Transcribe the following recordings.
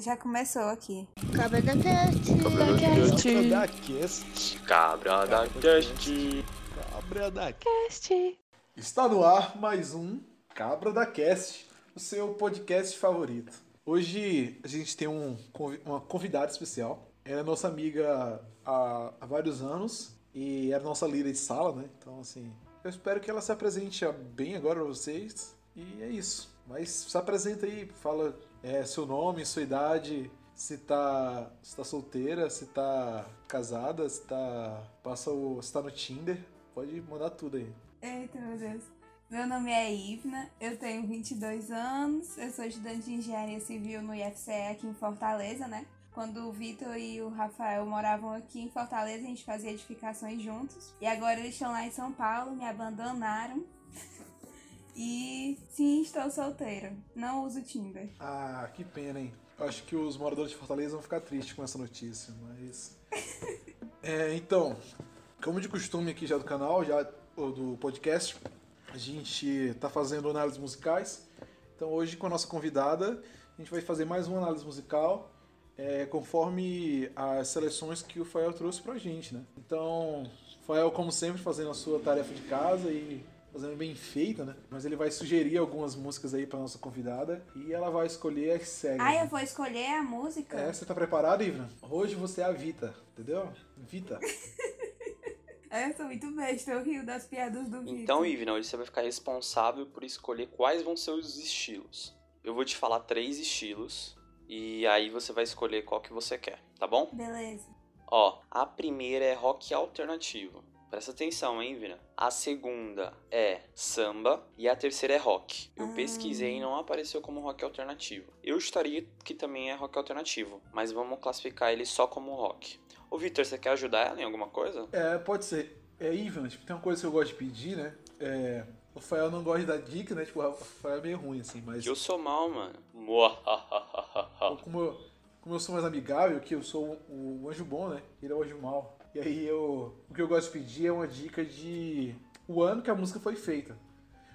Já começou aqui. Cabra da Cast. Cast. da Cast. Cabra da Cast. Cabra da Cast. Está no ar mais um Cabra da Cast, o seu podcast favorito. Hoje a gente tem um, uma convidada especial. Ela é nossa amiga há, há vários anos e era nossa líder de sala, né? Então, assim, eu espero que ela se apresente bem agora pra vocês. E é isso. Mas se apresenta aí, fala é, seu nome, sua idade, se tá, se tá solteira, se tá casada, se tá, passa o, se tá no Tinder. Pode mandar tudo aí. Eita, meu Deus. Meu nome é Ivna, eu tenho 22 anos, eu sou estudante de engenharia civil no IFCE aqui em Fortaleza, né? Quando o Vitor e o Rafael moravam aqui em Fortaleza, a gente fazia edificações juntos. E agora eles estão lá em São Paulo, me abandonaram. E sim, estou solteira. Não uso Tinder. Ah, que pena, hein? Eu acho que os moradores de Fortaleza vão ficar tristes com essa notícia, mas. É, então, como de costume aqui já do canal, já do podcast, a gente tá fazendo análises musicais. Então hoje com a nossa convidada, a gente vai fazer mais uma análise musical, é, conforme as seleções que o Fael trouxe pra gente, né? Então, Fael, como sempre, fazendo a sua tarefa de casa e fazendo bem feita, né? Mas ele vai sugerir algumas músicas aí pra nossa convidada e ela vai escolher as cegas. Ah, eu vou escolher a música? É, você tá preparado, Ivna? Hoje você é a Vita, entendeu? Vita. É, Eu sou muito besta, eu rio das piadas do Vitor. Então, Ivna, hoje você vai ficar responsável por escolher quais vão ser os estilos. Eu vou te falar três estilos e aí você vai escolher qual que você quer, tá bom? Beleza. Ó, a primeira é rock alternativo. Presta atenção, hein, Ivna? A segunda é samba e a terceira é rock. Eu Ah. pesquisei e não apareceu como rock alternativo. Eu estaria que também é rock alternativo, mas vamos classificar ele só como rock. Ô, Victor, você quer ajudar ela em alguma coisa? É, pode ser. É, Ivna, tipo, tem uma coisa que eu gosto de pedir, né? É, o Fael não gosta de dar dica, né? Tipo, o Fael é meio ruim, assim, mas eu sou mal, mano. como, eu, como eu sou mais amigável, que eu sou o, o anjo bom, né? Ele é o anjo mal. E aí eu. O que eu gosto de pedir é uma dica de o ano que a música foi feita.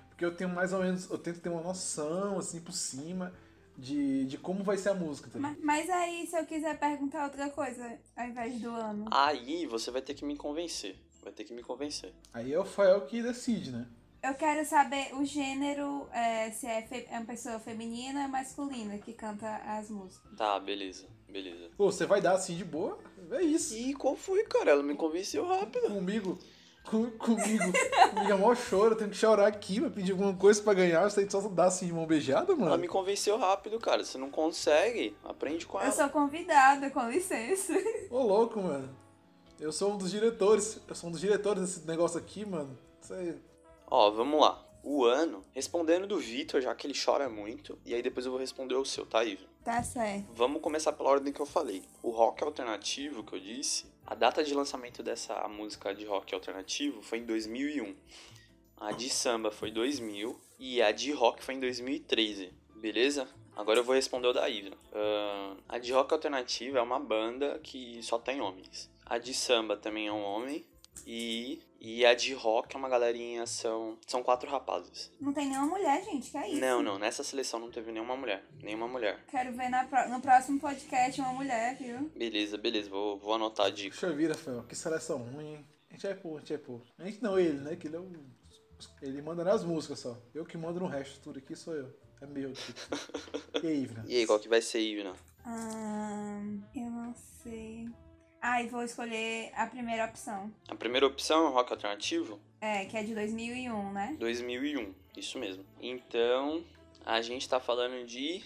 Porque eu tenho mais ou menos. Eu tento ter uma noção, assim, por cima, de, de como vai ser a música, tá? Mas, mas aí, se eu quiser perguntar outra coisa ao invés do ano? Aí você vai ter que me convencer. Vai ter que me convencer. Aí é o Fael que decide, né? Eu quero saber o gênero, é, se é, é uma pessoa feminina ou masculina que canta as músicas. Tá, beleza, beleza. Pô, você vai dar assim de boa? É isso. E qual foi, cara? Ela me convenceu rápido. Comigo, com- comigo, comigo é maior choro, eu tenho que chorar aqui pra pedir alguma coisa pra ganhar, você só dá assim de mão beijada, Ela mano. me convenceu rápido, cara. Você não consegue, aprende com Eu ela. sou convidada, com licença. Ô louco, mano. Eu sou um dos diretores, eu sou um dos diretores desse negócio aqui, mano. Isso aí. Ó, vamos lá. O ano, respondendo do Vitor, já que ele chora muito, e aí depois eu vou responder o seu, tá, Ivan? Tá certo. Vamos começar pela ordem que eu falei. O rock alternativo que eu disse, a data de lançamento dessa música de rock alternativo foi em 2001. A de samba foi 2000 e a de rock foi em 2013, beleza? Agora eu vou responder o da Ivna. Ahn, a de rock alternativo é uma banda que só tem homens. A de samba também é um homem. E, e a de rock é uma galerinha, são, são quatro rapazes. Não tem nenhuma mulher, gente, que é isso? Não, não, nessa seleção não teve nenhuma mulher. Nenhuma mulher. Quero ver na pro- no próximo podcast uma mulher, viu? Beleza, beleza, vou, vou anotar a dica. Puxa vida, Fael, que seleção ruim, hein? A gente é pô, a gente é pô. A gente não, ele, né? Que ele é o. Ele manda nas músicas só. Eu que mando no resto, tudo aqui sou eu. É meu, tipo. E aí, Ivna? E aí, qual que vai ser, Ivna? Ahn, eu não sei. Ai, vou escolher a primeira opção. A primeira opção é o rock alternativo? É, que é de 2001, né? 2001, isso mesmo. Então, a gente tá falando de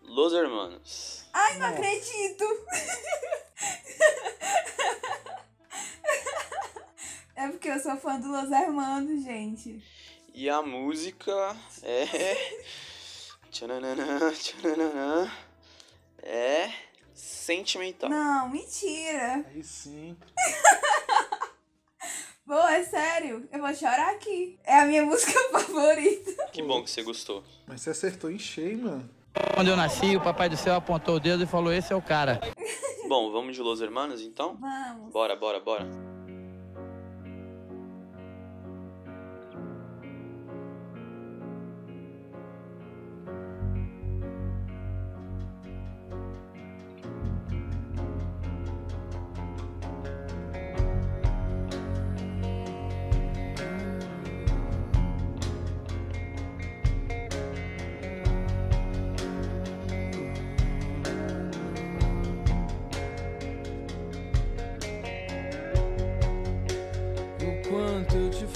Los Hermanos. Ai, não Nossa. acredito! é porque eu sou fã do Los Hermanos, gente. E a música é. Tchananã, tchananã, É. Sentimental. Não, mentira. Aí sim. Pô, é sério. Eu vou chorar aqui. É a minha música favorita. Que bom que você gostou. Mas você acertou em cheio, mano. Quando eu nasci, o papai do céu apontou o dedo e falou: Esse é o cara. Bom, vamos de Los Hermanos então? Vamos. Bora, bora, bora.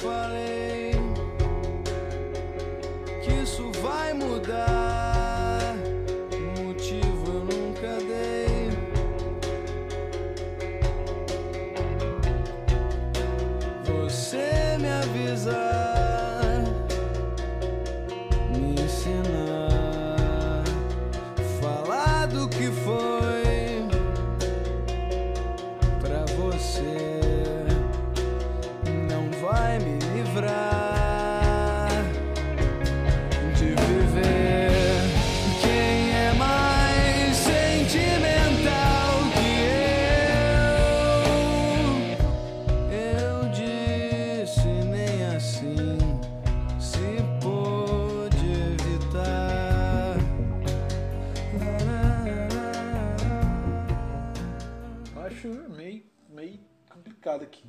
falling complicado aqui.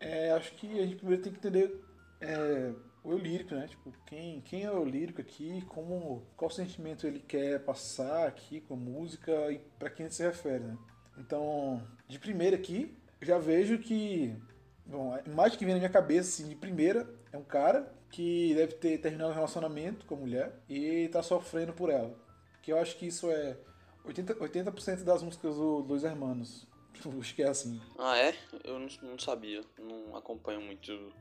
É, acho que a gente primeiro tem que entender é, o eu lírico, né? Tipo, quem, quem é o lírico aqui, como, qual sentimento ele quer passar aqui com a música e para quem se refere, né? Então, de primeira aqui, já vejo que, bom, a imagem que vem na minha cabeça, assim, de primeira, é um cara que deve ter terminado um relacionamento com a mulher e tá sofrendo por ela. Que eu acho que isso é 80%, 80 das músicas do Luiz Hermanos. Acho que é assim. Ah, é? Eu não, não sabia. Não acompanho muito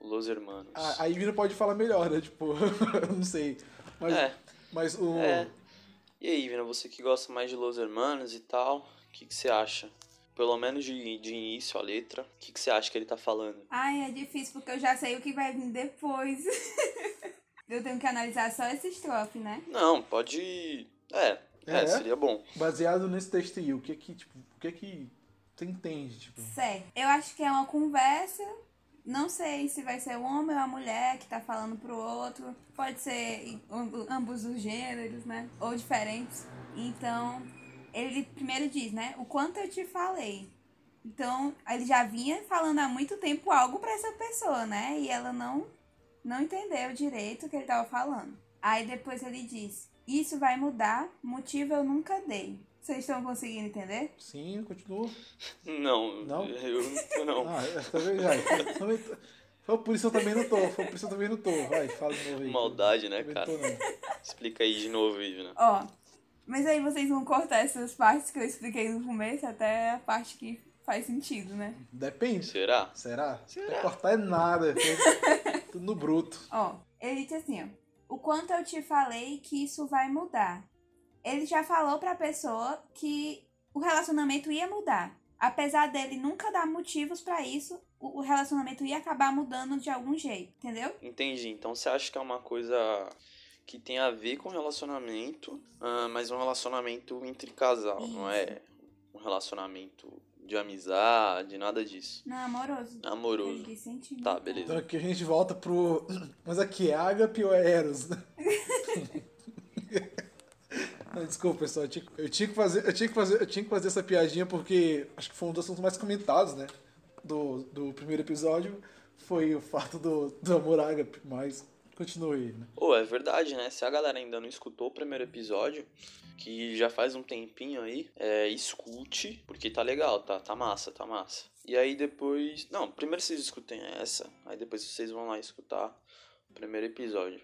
Los Hermanos. Ah, a Ivina pode falar melhor, né? Tipo, eu não sei. Mas, É. mas o. É. E aí, Vina, você que gosta mais de Los Hermanos e tal, o que, que você acha? Pelo menos de, de início a letra, o que, que você acha que ele tá falando? Ai, é difícil porque eu já sei o que vai vir depois. eu tenho que analisar só essa estrofe, né? Não, pode. É, é, É? seria bom. Baseado nesse texto aí, o que é que, tipo, que é que você entende, tipo? Certo. Eu acho que é uma conversa. Não sei se vai ser o homem ou a mulher que tá falando pro outro. Pode ser ambos os gêneros, né? Ou diferentes. Então, ele primeiro diz, né? O quanto eu te falei. Então, ele já vinha falando há muito tempo algo pra essa pessoa, né? E ela não, não entendeu direito o que ele tava falando. Aí depois ele diz: Isso vai mudar, motivo eu nunca dei. Vocês estão conseguindo entender? Sim, continua. Não, Não? eu não. Ah, é, tá vendo? Vai. Também tô- Foi por isso eu também não tô. Foi por isso eu também não tô. Vai, fala de novo aí. Maldade, né, Também cara? tô. Explica aí de novo, Ivna. Ó, mas aí vocês vão cortar essas partes que eu expliquei no começo até a parte que faz sentido, né? Depende. Será? Será? Não cortar é nada. Tudo no bruto. Ó, ele disse assim, ó. O quanto eu te falei que isso vai mudar. Ele já falou pra pessoa que o relacionamento ia mudar. Apesar dele nunca dar motivos pra isso, o relacionamento ia acabar mudando de algum jeito, entendeu? Entendi. Então você acha que é uma coisa que tem a ver com relacionamento, ah, mas um relacionamento entre casal, não é um relacionamento de amizade, nada disso. Não, amoroso. Amoroso. Tá, beleza. Então aqui a gente volta pro. Mas aqui é Agape ou é Eros? Desculpa, pessoal. Eu tinha, eu tinha que fazer, eu tinha que fazer, eu tinha que fazer essa piadinha porque acho que foi um dos assuntos mais comentados, né? Do, do primeiro episódio. Foi o fato do, do amor ágape, mas continue, né? Pô, é verdade, né? Se a galera ainda não escutou o primeiro episódio, que já faz um tempinho aí, é, escute, porque tá legal, tá, tá massa, tá massa. E aí depois. Não, primeiro vocês escutem essa, aí depois vocês vão lá escutar o primeiro episódio.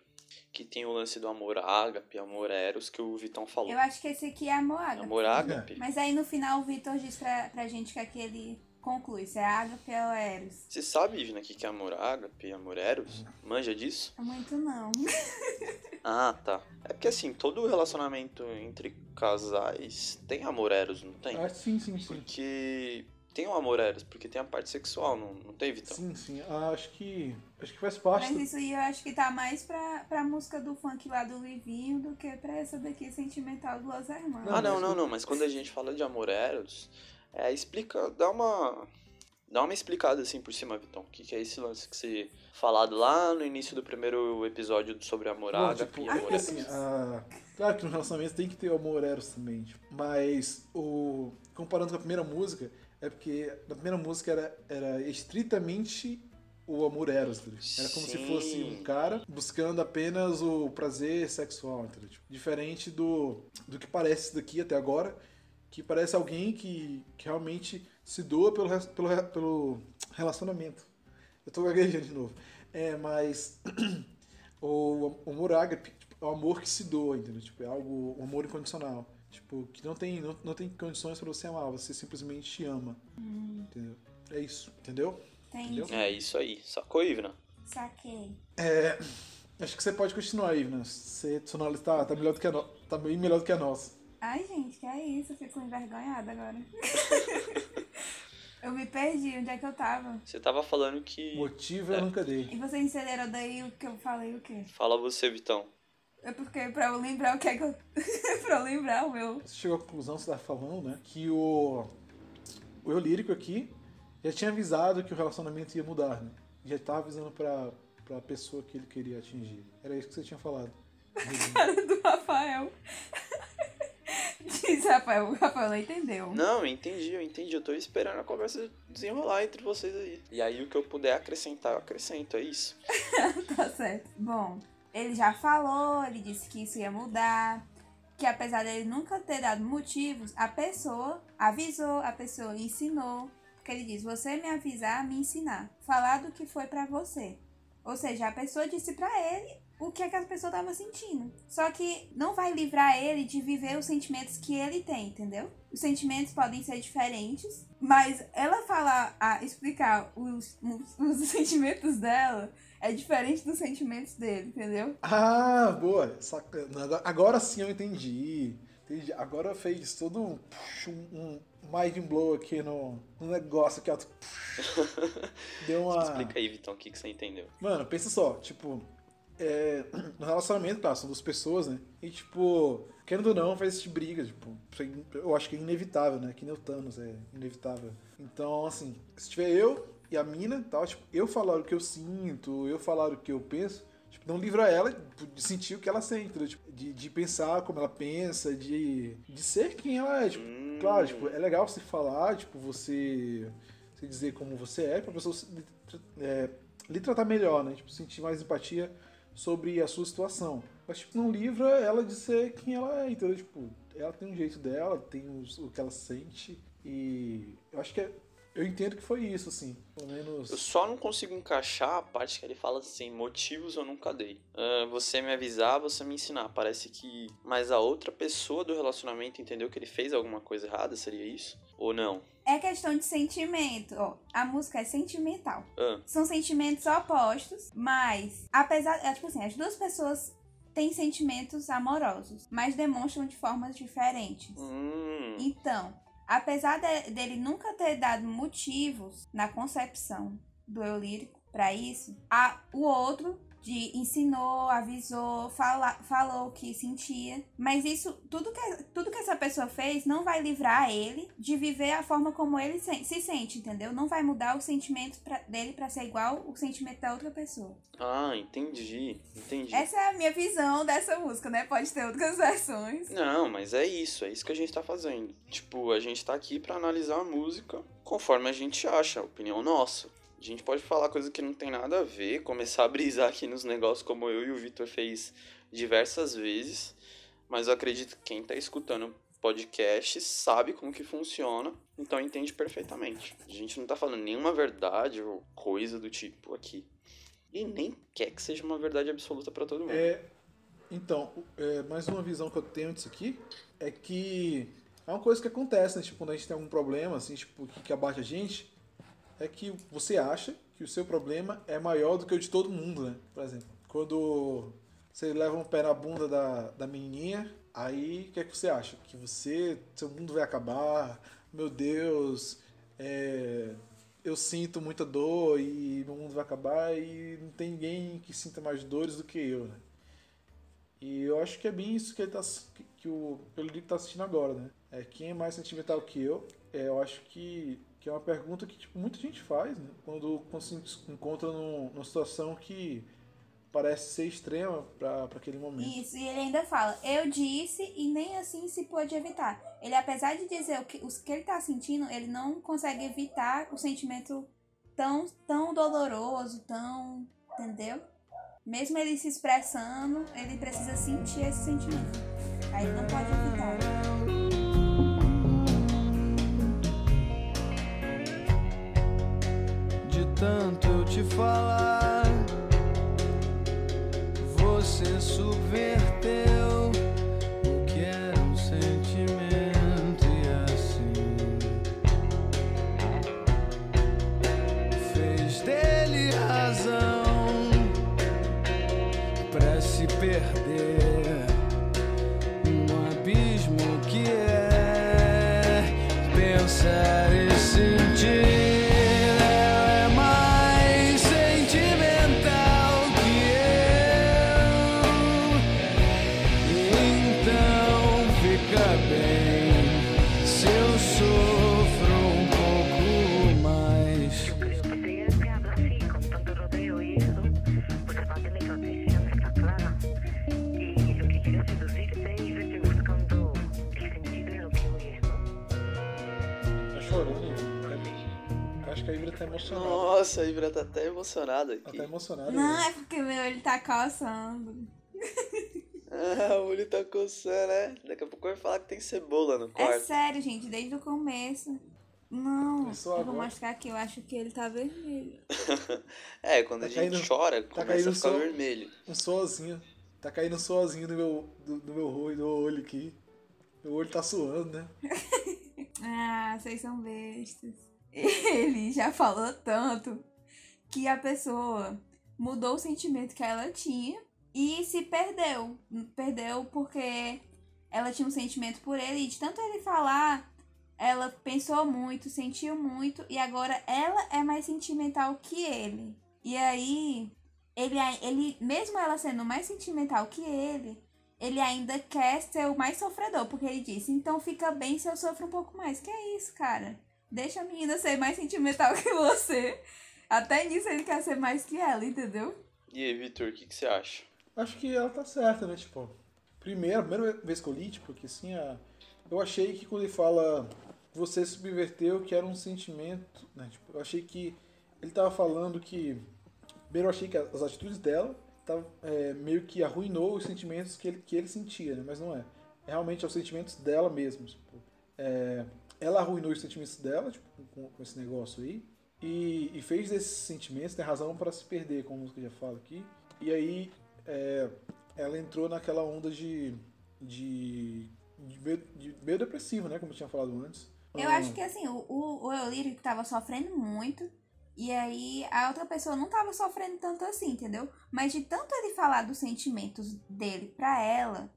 Que tem o lance do amor ágape, amor eros, que o Vitão falou. Eu acho que esse aqui é amor ágape. Amor ágape? Mas aí no final o Vitor diz pra, pra gente que aquele conclui se é ágape ou eros. Você sabe, Vina, o que que é amor ágape, amor eros? Manja disso? Muito não. Ah, tá. É porque assim, todo relacionamento entre casais tem amor eros, não tem? Ah, sim, sim, sim. Porque tem o amor eros, porque tem a parte sexual, não, não tem, Vitão? Sim, sim. Ah, acho que. Acho que faz parte. Mas do- isso aí eu acho que tá mais pra, pra música do funk lá do Livinho do que pra essa daqui sentimental do Los Hermanos. Ah, não, não, não, mas quando a gente fala de amor eros, é, explica, dá uma. Dá uma explicada assim por cima, Vitão. O que, que é esse lance que você falado lá no início do primeiro episódio sobre Bom, ágape tipo, e amor assim, ah, claro que no relacionamento tem que ter o amor eros também, tipo, mas o comparando com a primeira música, é porque na primeira música era, era estritamente o amor eros? Era como se fosse um cara buscando apenas o prazer sexual, entendeu? Tipo, diferente do, do que parece isso daqui até agora, que parece alguém que, que realmente se doa pelo, pelo, pelo relacionamento. Eu tô gaguejando de novo. É, mas o, o amor ágape tipo, é o amor que se doa, entendeu? Tipo, é algo, um amor incondicional. Tipo, que não tem, não, não tem condições pra você amar, você simplesmente ama. Entendeu? É isso, entendeu? Tem, É isso aí. Sacou, Ivna? saquei. É, acho que você pode continuar né? Você, sua análise tá, tá, melhor do que a no, tá bem melhor do que a nossa. Ai, gente, que é isso? Eu fico envergonhada agora. eu me perdi, onde é que eu tava? Você tava falando que. Motivo É. eu nunca dei. E vocês entenderam daí o que eu falei o quê? Fala você, Vitão. É porque pra eu lembrar o que é que eu. pra eu lembrar o meu. Você chegou à conclusão, você tá falando, né? Que o, o eu lírico aqui já tinha avisado que o relacionamento ia mudar, né? Já tava avisando pra, pra pessoa que ele queria atingir. Era isso que você tinha falado. Cara do Rafael. Diz Rafael, o Rafael não entendeu. Não, eu entendi, eu entendi. Eu tô esperando a conversa desenrolar entre vocês aí. E aí o que eu puder acrescentar, eu acrescento, é isso. tá certo. Bom, ele já falou, ele disse que isso ia mudar. Que apesar dele nunca ter dado motivos, a pessoa avisou, a pessoa ensinou. Porque ele diz: Você me avisar, me ensinar. Falar do que foi pra você. Ou seja, a pessoa disse pra ele o que, é que a pessoa tava sentindo. Só que não vai livrar ele de viver os sentimentos que ele tem, entendeu? Os sentimentos podem ser diferentes, mas ela falar, a explicar os, os, os sentimentos dela é diferente dos sentimentos dele, entendeu? Ah, boa. Saca- Agora- Agora sim eu entendi. entendi. Agora fez todo um, um, um mind blow aqui no, no negócio aqui, ó. Deu uma. Explica aí, Vitão, o que, que você entendeu. Mano, pensa só, tipo, é, no relacionamento, tá, são duas pessoas, né? E, tipo, querendo ou não, faz esse tipo de briga, tipo, eu acho que é inevitável, né? Que nem o Thanos, é inevitável. Então, assim, se tiver eu e a mina, tal, tipo, eu falar o que eu sinto, eu falar o que eu penso, tipo, não livra ela de sentir o que ela sente, entendeu? Tipo, de, de pensar como ela pensa, de, de ser quem ela é, tipo, Hum, claro, tipo, é legal você falar, tipo, você, você dizer como você é, pra pessoa se- é, lhe tratar melhor, né? Tipo, sentir mais empatia sobre a sua situação. Mas, tipo, não livra ela de ser quem ela é, entendeu? Tipo, ela tem um jeito dela, tem os- o que ela sente. E eu acho que é, eu entendo que foi isso, assim. Pelo menos. Eu só não consigo encaixar a parte que ele fala assim, motivos eu nunca dei. Ah, você me avisar, você me ensinar. Parece que. Mas a outra pessoa do relacionamento entendeu que ele fez alguma coisa errada, seria isso? Ou não? É questão de sentimento. Ó, a música é sentimental. Ah, São sentimentos opostos, mas apesar, é, tipo assim, as duas pessoas têm sentimentos amorosos, mas demonstram de formas diferentes. hum, Então, apesar de- dele nunca ter dado motivos na concepção do eu lírico para isso, a, o outro de ensinou, avisou, fala, falou o que sentia, mas isso tudo que tudo que essa pessoa fez não vai livrar ele de viver a forma como ele se, se sente, entendeu? Não vai mudar o sentimento pra- dele para ser igual o sentimento da outra pessoa. ah, entendi, entendi. Essa é a minha visão dessa música, né? Pode ter outras versões. Não, mas é isso, é isso que a gente tá fazendo. Tipo, a gente tá aqui pra analisar a música conforme a gente acha, a opinião nossa. A gente pode falar coisa que não tem nada a ver, começar a brisar aqui nos negócios como eu e o Vitor fez diversas vezes, mas eu acredito que quem tá escutando podcast sabe como que funciona, então entende perfeitamente. A gente não tá falando nenhuma verdade ou coisa do tipo aqui. E nem quer que seja uma verdade absoluta pra todo mundo. É, então, é, mais uma visão que eu tenho disso aqui é que é uma coisa que acontece, né? Tipo, quando a gente tem algum problema, assim, tipo, que abate a gente, é que você acha que o seu problema é maior do que o de todo mundo, né? Por exemplo, quando você leva um pé na bunda da, da menininha, aí o que é que você acha? Que você, seu mundo vai acabar, meu Deus, é, eu sinto muita dor e meu mundo vai acabar e não tem ninguém que sinta mais dores do que eu, né? E eu acho que é bem isso que ele tá, que, que o Pelurico tá assistindo agora, né? É, quem é mais sentimental que eu? É, eu acho que, que é uma pergunta que tipo, muita gente faz, né? Quando, quando se encontra num- numa situação que parece ser extrema para aquele momento. Isso, e ele ainda fala, eu disse e nem assim se pôde evitar. Ele, apesar de dizer o que, os que ele tá sentindo, ele não consegue evitar o sentimento tão, tão doloroso, tão. Entendeu? Mesmo ele se expressando, ele precisa sentir esse sentimento. Aí ele não pode evitar. Tanto eu te falar, você subverteu Tá emocionada Ela tá aqui. emocionada. Não, é porque meu olho tá coçando. Ah, o olho tá coçando, né? Daqui a pouco vai falar que tem cebola no É quarto. sério, gente, desde o começo. Não, Começou eu vou mostrar aqui, eu acho que ele tá vermelho. É, quando Tá a gente caindo- chora, tá começa a ficar só- vermelho. Um sozinho. Tá caindo um sozinho no meu, do, do meu olho, do olho aqui. Meu olho tá suando, né? Ah, vocês são bestas. Ele já falou tanto que a pessoa mudou o sentimento que ela tinha e se perdeu. Perdeu porque ela tinha um sentimento por ele e de tanto ele falar, ela pensou muito, sentiu muito e agora ela é mais sentimental que ele. E aí, ele, ele mesmo ela sendo mais sentimental que ele, ele ainda quer ser o mais sofredor, porque ele disse, então fica bem se eu sofro um pouco mais. Que é isso, cara? Deixa a menina ser mais sentimental que você. Até nisso ele quer ser mais que ela, entendeu? E aí, Vitor, o que, que você acha? Acho que ela tá certa, né? Tipo, primeiro, a primeira vez que eu li, tipo, que assim, a... eu achei que quando ele fala você subverteu que era um sentimento, né? Tipo, eu achei que ele tava falando que. Primeiro eu achei que as atitudes dela tava, é, meio que arruinou os sentimentos que ele, que ele sentia, né? Mas não é. É realmente os sentimentos dela mesmo. Tipo, é, ela arruinou os sentimentos dela, tipo, com, com esse negócio aí. E, e fez desses sentimentos, tem razão para se perder, como música já fala aqui. E aí é, ela entrou naquela onda de. de. de meio, de meio depressivo, né? Como eu tinha falado antes. Eu Ah, acho que assim, o, o, eu tava sofrendo muito. E aí a outra pessoa não tava sofrendo tanto assim, entendeu? Mas de tanto ele falar dos sentimentos dele pra ela,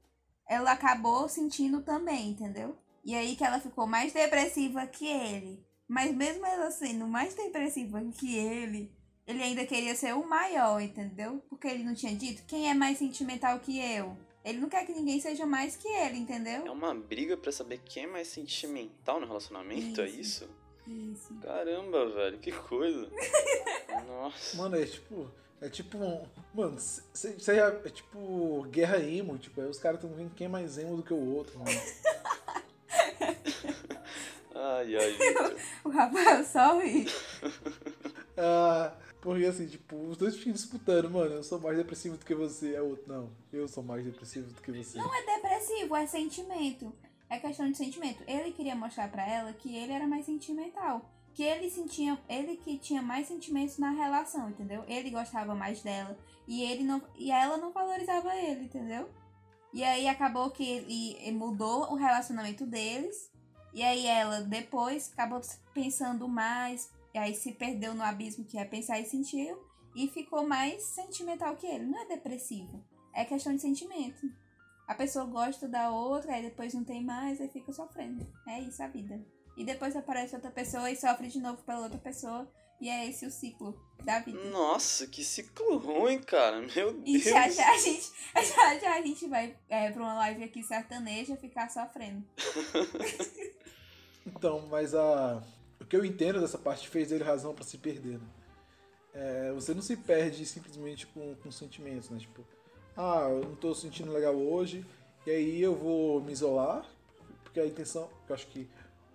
ela acabou sentindo também, entendeu? E aí que ela ficou mais depressiva que ele. Mas mesmo ela sendo mais depressiva que ele, ele ainda queria ser o maior, entendeu? Porque ele não tinha dito quem é mais sentimental que eu. Ele não quer que ninguém seja mais que ele, entendeu? É uma briga pra saber quem é mais sentimental no relacionamento, é Isso. isso? Isso. Caramba, velho, que coisa. Nossa. Mano, é tipo. É tipo um. Mano, isso aí é, é tipo guerra emo, tipo, aí os caras tão vendo quem é mais emo do que o outro, mano. Ai, ai. O Rafael só ri. Ah, porque assim, tipo, os dois ficam disputando, mano, eu sou mais depressivo do que você, é o outro, não, eu sou mais depressivo do que você. Não é depressivo, é sentimento. É questão de sentimento. Ele queria mostrar pra ela que ele era mais sentimental. Que ele sentia, ele que tinha mais sentimentos na relação, entendeu? Ele gostava mais dela e ele não e ela não valorizava ele, entendeu? E aí acabou que ele, ele mudou o relacionamento deles. E aí ela depois acabou pensando mais, e aí se perdeu no abismo que é pensar e sentir e ficou mais sentimental que ele. Não é depressivo, é questão de sentimento. A pessoa gosta da outra, aí depois não tem mais, aí fica sofrendo. É isso a vida. E depois aparece outra pessoa e sofre de novo pela outra pessoa. E é esse o ciclo da vida. Nossa, que ciclo ruim, cara. Meu E Deus. já já a gente, já já a gente vai é, pra uma live aqui sertaneja ficar sofrendo. Então, mas a. O que eu entendo dessa parte fez dele razão pra se perder, né? É, você não se perde simplesmente com, com sentimentos, né? Tipo, ah, eu não tô sentindo legal hoje, e aí eu vou me isolar, porque a intenção, eu acho que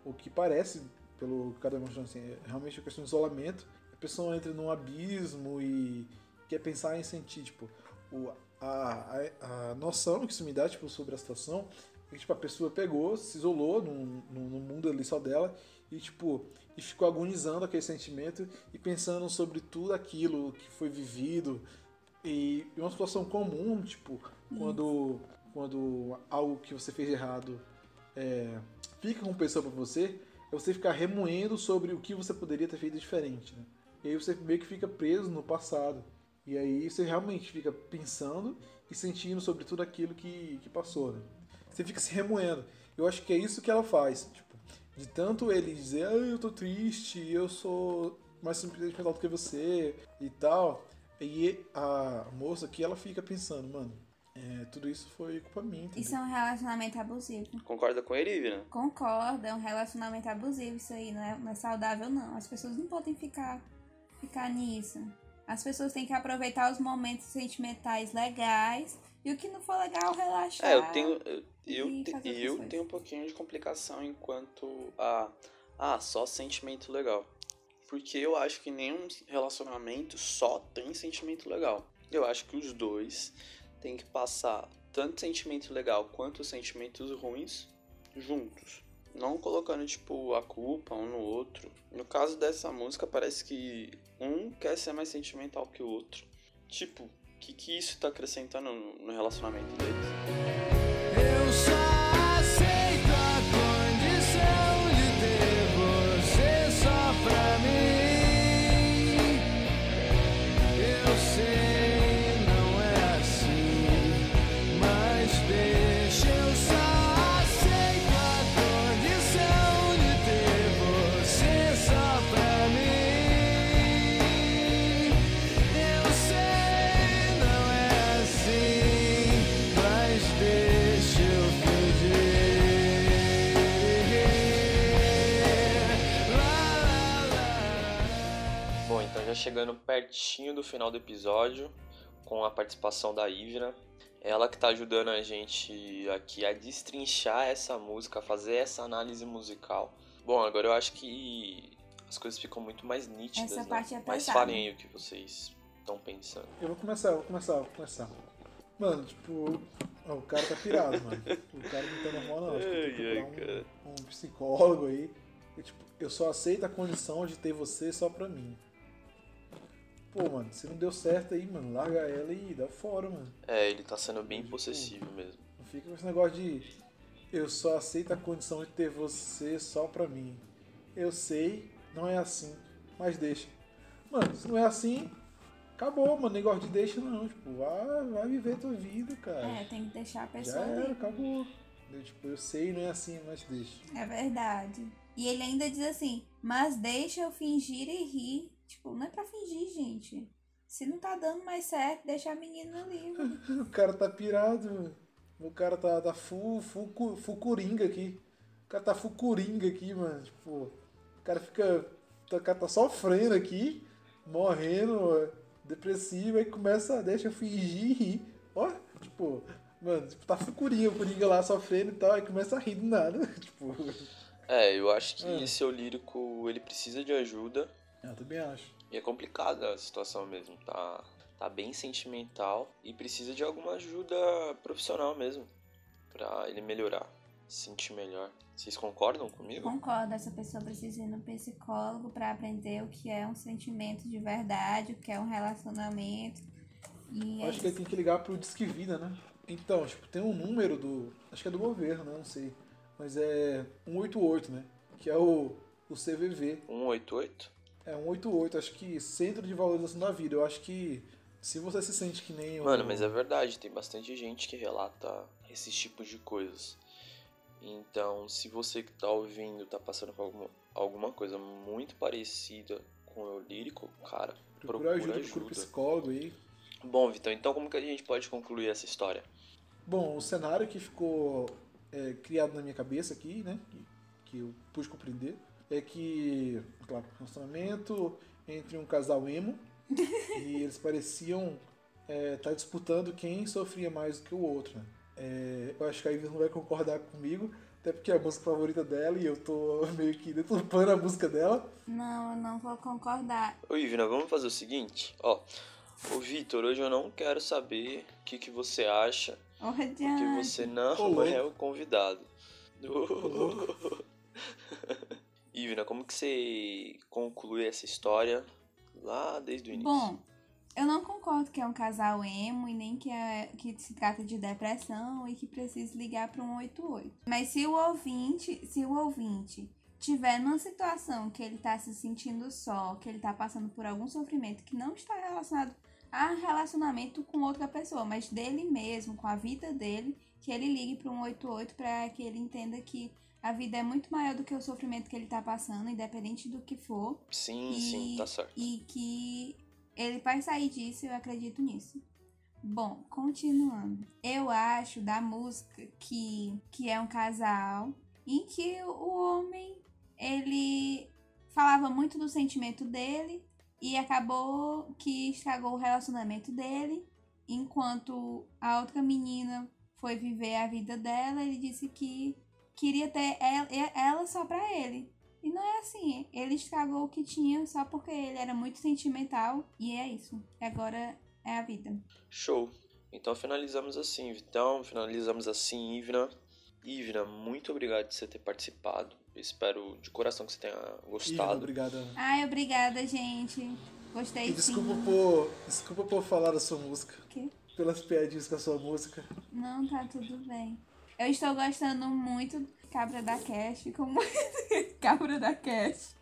o que parece, pelo que cada mostrando assim, é realmente a questão de isolamento, a pessoa entra num abismo e quer pensar em sentir, tipo, o, a, a, a noção que isso me dá, tipo, sobre a situação, que, tipo, a pessoa pegou, se isolou num, num mundo ali só dela, e, tipo, e ficou agonizando aquele sentimento e pensando sobre tudo aquilo que foi vivido, e e uma situação comum, tipo, quando, quando algo que você fez de errado é, fica com pessoa pra você, é você ficar remoendo sobre o que você poderia ter feito diferente, né? E aí você meio que fica preso no passado. E aí você realmente fica pensando e sentindo sobre tudo aquilo que, que passou, né? Você fica se remoendo. Eu acho que é isso que ela faz. Tipo, de tanto ele dizer, ah, eu tô triste, eu sou mais sentimental do que você e tal. E a moça aqui, ela fica pensando, mano, é, tudo isso foi culpa minha, entendeu? Isso é um relacionamento abusivo. Concorda com ele, Ivna? Concordo, é um relacionamento abusivo isso aí, não é, não é saudável não. As pessoas não podem ficar, ficar nisso. As pessoas têm que aproveitar os momentos sentimentais legais e o que não for legal, relaxar. É, eu tenho. Eu, eu, e te- eu tenho um pouquinho de complicação enquanto a, ah, só sentimento legal. Porque eu acho que nenhum relacionamento só tem sentimento legal. Eu acho que os dois têm que passar tanto sentimento legal quanto sentimentos ruins juntos. Não colocando, tipo, a culpa um no outro. No caso dessa música, parece que um quer ser mais sentimental que o outro. Tipo, que, que isso tá acrescentando no relacionamento deles? Chegando pertinho do final do episódio, com a participação da Ivna. Ela que tá ajudando a gente aqui a destrinchar essa música, a fazer essa análise musical. Bom, agora eu acho que as coisas ficam muito mais nítidas, Essa né? parte é Mas falem aí o que vocês estão pensando. Eu vou começar, eu vou começar, eu vou começar. Mano, tipo, ó, o cara tá pirado, mano. O cara não tá normal, não. Acho que tem um, um psicólogo aí. E, tipo, eu só aceito a condição de ter você só pra mim. Pô, mano, se não deu certo aí, mano, larga ela e dá fora, mano. É, ele tá sendo bem possessivo mesmo. Não fica com esse negócio de eu só aceito a condição de ter você só pra mim. Eu sei, não é assim, mas deixa. Mano, se não é assim, acabou, mano. Negócio de deixa não. Tipo, vai, vai viver tua vida, cara. É, tem que deixar a Já pessoa era, ali. acabou. Eu, tipo, eu sei, não é assim, mas deixa. É verdade. E ele ainda diz assim, mas deixa eu fingir e rir. Tipo, não é pra fingir, gente. Se não tá dando mais certo, deixa a menina ali. mano. O cara tá pirado, mano. O cara tá, tá full, full, full coringa aqui. O cara tá full coringa aqui, mano. Tipo, o cara fica. O cara tá sofrendo aqui, morrendo, depressivo, aí começa, deixa eu fingir e rir. Ó, tipo, mano, tipo, tá full coringa, o coringa lá sofrendo e tal, aí começa a rir do nada. tipo, É, eu acho que É. esse seu lírico, ele precisa de ajuda. Eu também acho. E é complicada a situação mesmo, tá, tá bem sentimental e precisa de alguma ajuda profissional mesmo pra ele melhorar, se sentir melhor. Vocês concordam comigo? Concordo, essa pessoa precisa ir no psicólogo pra aprender o que é um sentimento de verdade, o que é um relacionamento. E Eu é acho que ele tem que ligar pro Disque Vida, né? Então, tipo, tem um número do. Acho que é do governo, né? Não sei. Mas é 188, né? Que é o, o CVV. 188? É 188, acho que Centro de Valorização da Vida. Eu acho que se você se sente que nem. Mano, mas é verdade, tem bastante gente que relata esses tipos de coisas. Então, se você que tá ouvindo tá passando por alguma, alguma coisa muito parecida com o lírico, cara, Procura procura ajuda, ajuda. procura psicólogo aí. Bom, Vitor, então como que a gente pode concluir essa história? Bom, o cenário que ficou é, criado na minha cabeça aqui, né? Que, que eu pude compreender, é que, claro, relacionamento entre um casal emo e eles pareciam estar disputando quem sofria mais do que o outro. Né? É, eu acho que a Ivy não vai concordar comigo, até porque é a música favorita dela e eu tô meio que deturpando a música dela. Não, eu não vou concordar. Ô Ivna, vamos fazer o seguinte, ó. Ô Vitor, hoje eu não quero saber o que, que você acha, Ô, porque Radiante. você não Ô, é o convidado. louco. Ivna, como que você conclui essa história lá desde o início? Bom, eu não concordo que é um casal emo e nem que, é, que se trata de depressão e que precisa ligar para um 188. Mas se o ouvinte, se o ouvinte tiver numa situação que ele tá se sentindo só, que ele tá passando por algum sofrimento que não está relacionado a relacionamento com outra pessoa, mas dele mesmo, com a vida dele, que ele ligue para um 188 para que ele entenda que a vida é muito maior do que o sofrimento que ele tá passando, independente do que for. Sim, E- sim, tá certo. E que ele vai sair disso, eu acredito nisso. Bom, continuando. Eu acho da música que, que é um casal em que o homem ele falava muito do sentimento dele e acabou que estragou o relacionamento dele, enquanto a outra menina foi viver a vida dela, ele disse que queria ter ela, ela só pra ele. E não é assim. Ele estragou o que tinha só porque ele era muito sentimental. E é isso. E agora é a vida. Show. Então finalizamos assim, Vitão. Finalizamos assim, Ivna. Ivna, muito obrigado de você ter participado. Espero de coração que você tenha Ivna, gostado. obrigada. Ai, obrigada, gente. Gostei E desculpa sim. por, desculpa por falar da sua música. quê? Pelas piadinhas com a sua música. Não, tá tudo bem. Eu estou gostando muito de Cabra da Cash, como Cabra da Cash.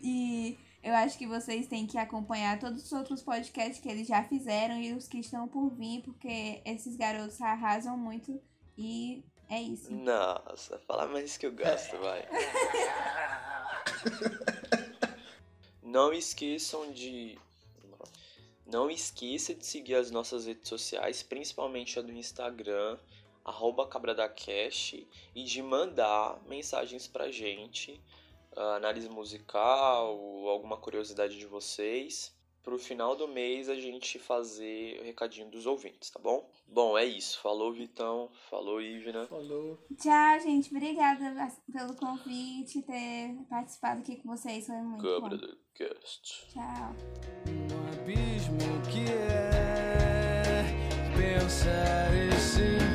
E eu acho que vocês têm que acompanhar todos os outros podcasts que eles já fizeram e os que estão por vir, porque esses garotos arrasam muito e é isso. Nossa, fala mais que eu gosto, vai. Não esqueçam de. Não esqueça de seguir as nossas redes sociais, principalmente a do Instagram, arroba cabradacast, e de mandar mensagens pra gente, ah, análise musical, alguma curiosidade de vocês, pro final do mês a gente fazer o recadinho dos ouvintes, tá bom? Bom, é isso. Falou, Vitão. Falou, Ivna. Falou. Tchau, gente. Obrigada pelo convite, ter participado aqui com vocês. Foi muito Cabra bom. da Cast. Tchau. Um abismo que é pensar esse